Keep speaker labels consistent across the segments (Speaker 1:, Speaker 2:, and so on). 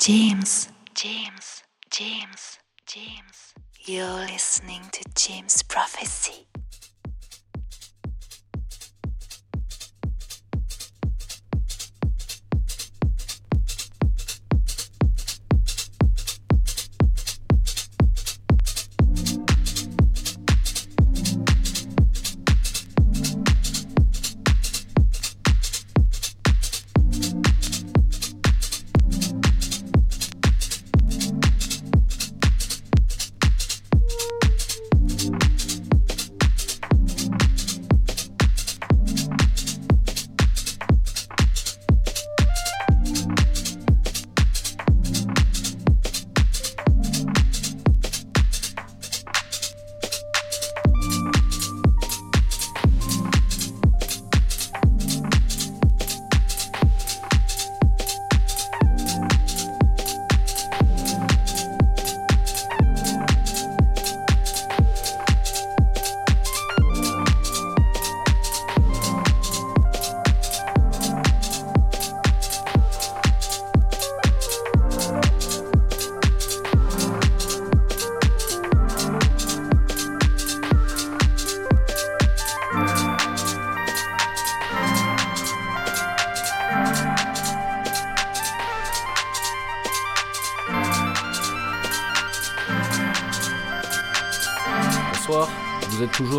Speaker 1: James, James, James, James. You're listening to James Prophecy.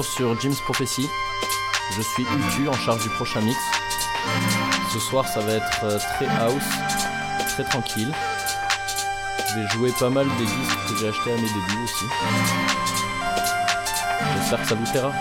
Speaker 2: Sur Jim's Prophecy. Je suis Utu en charge du prochain mix. Ce soir, ça va être euh, très house, très tranquille. Je vais jouer pas mal des disques que j'ai achetés à mes débuts aussi. J'espère que ça vous plaira.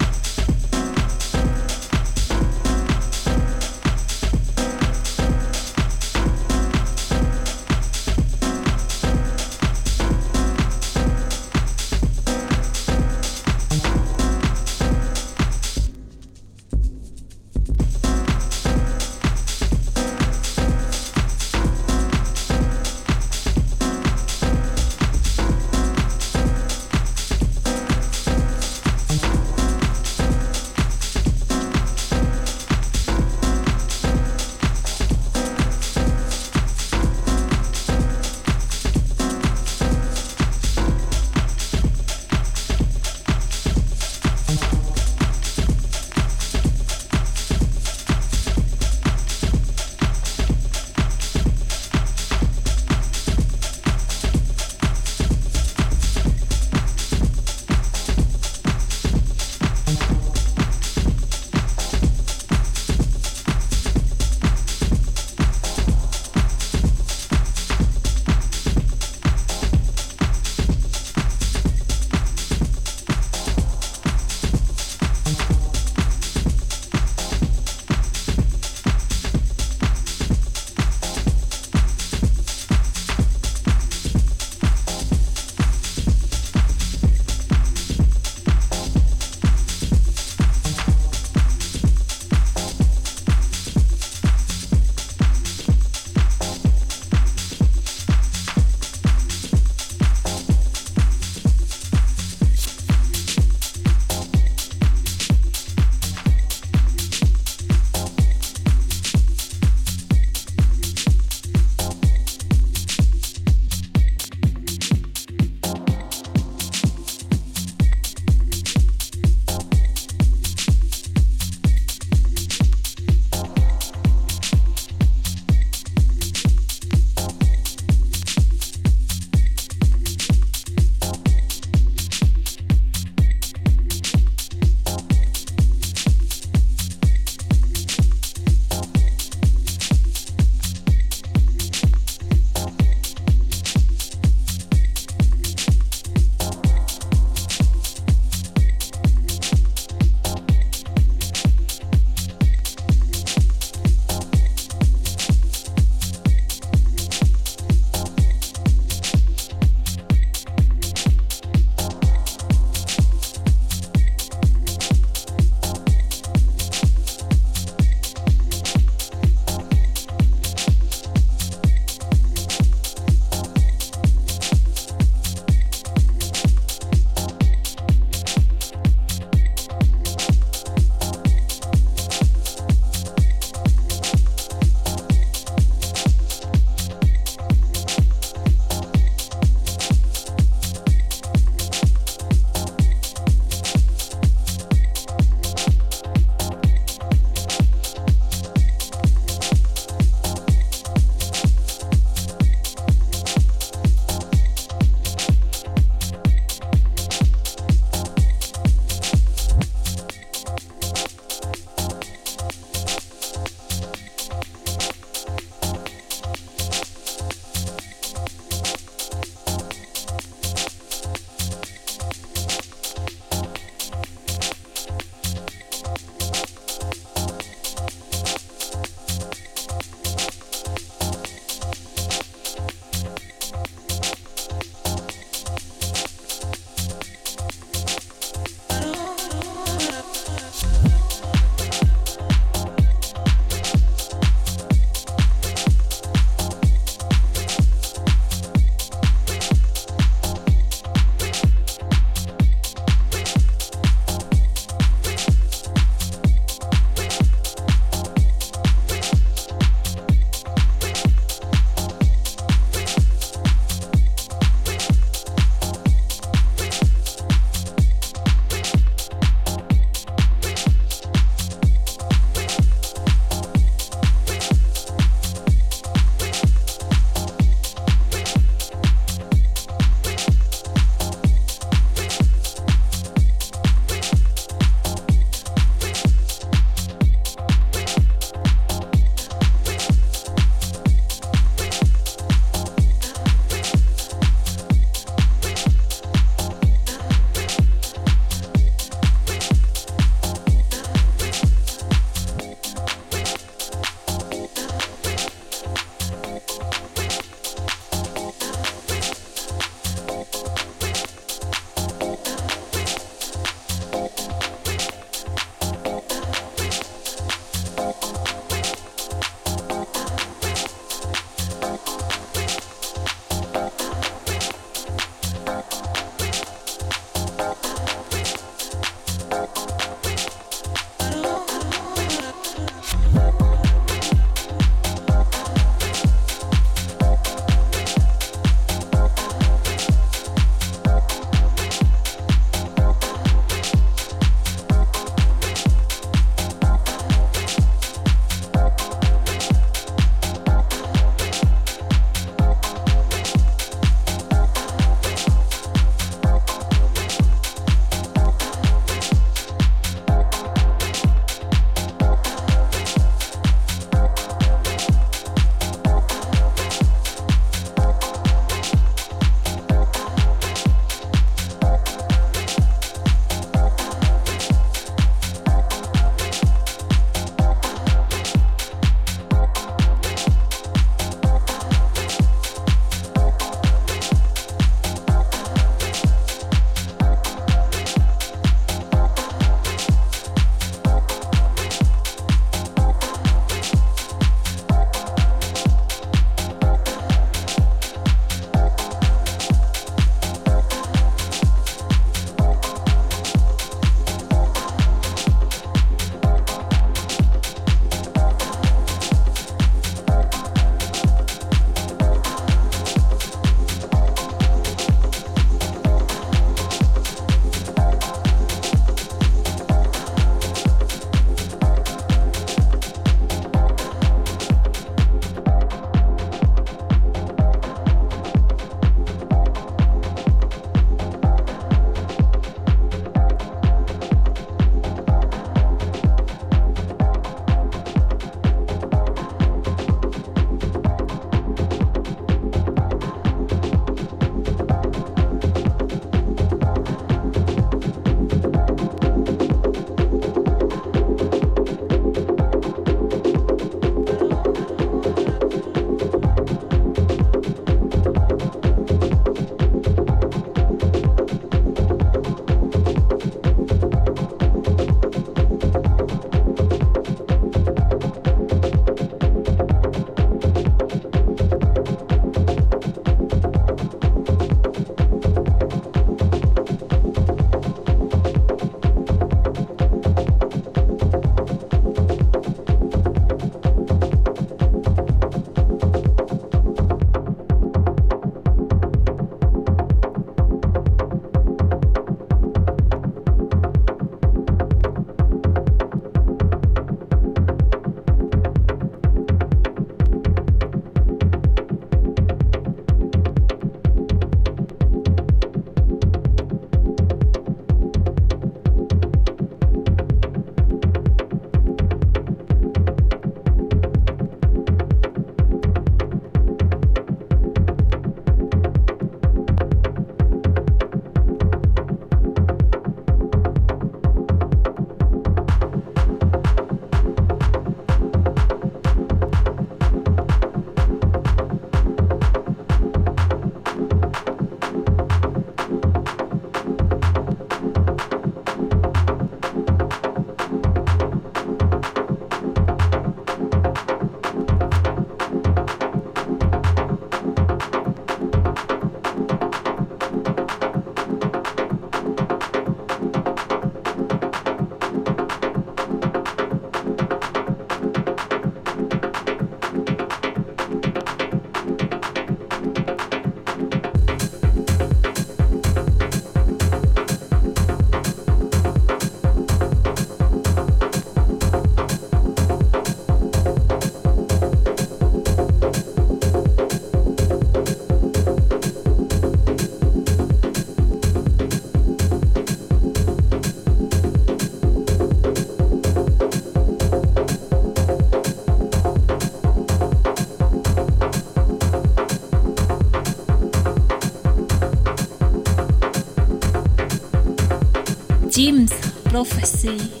Speaker 1: Prophecy.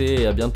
Speaker 2: Et à bientôt.